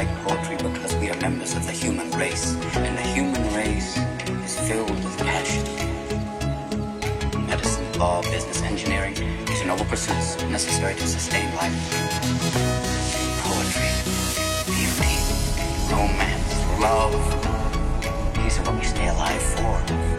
like poetry because we are members of the human race, and the human race is filled with passion. Medicine, law, business, engineering, these are noble pursuits necessary to sustain life. Poetry, beauty, romance, love, these are what we stay alive for.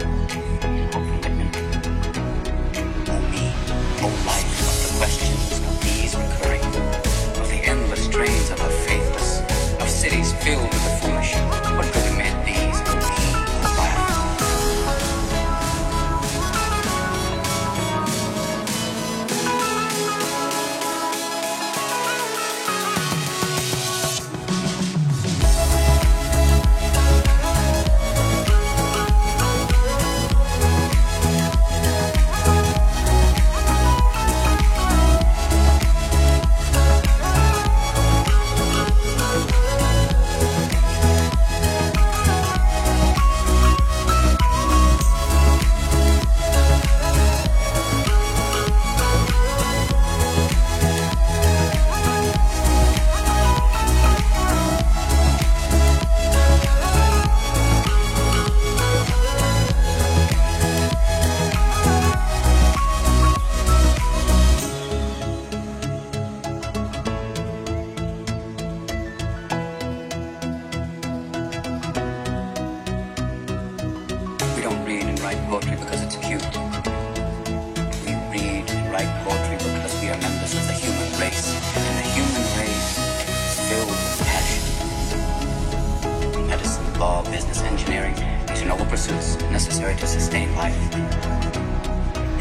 Law, business, engineering. These noble pursuits necessary to sustain life.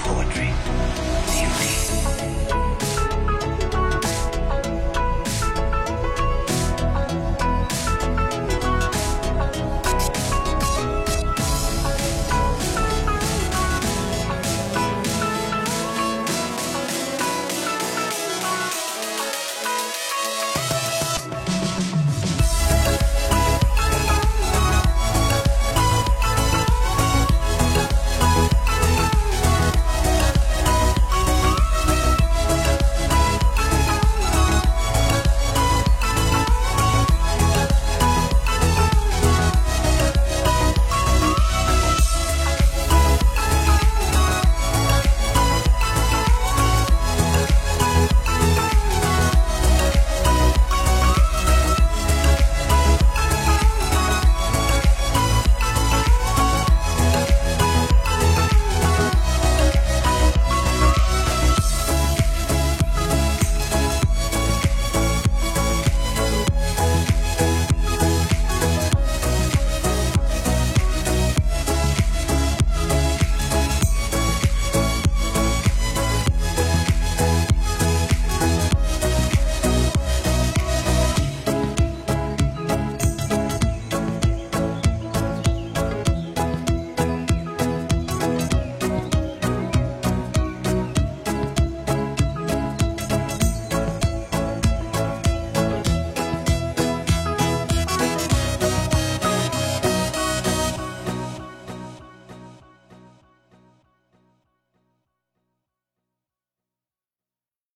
Poetry,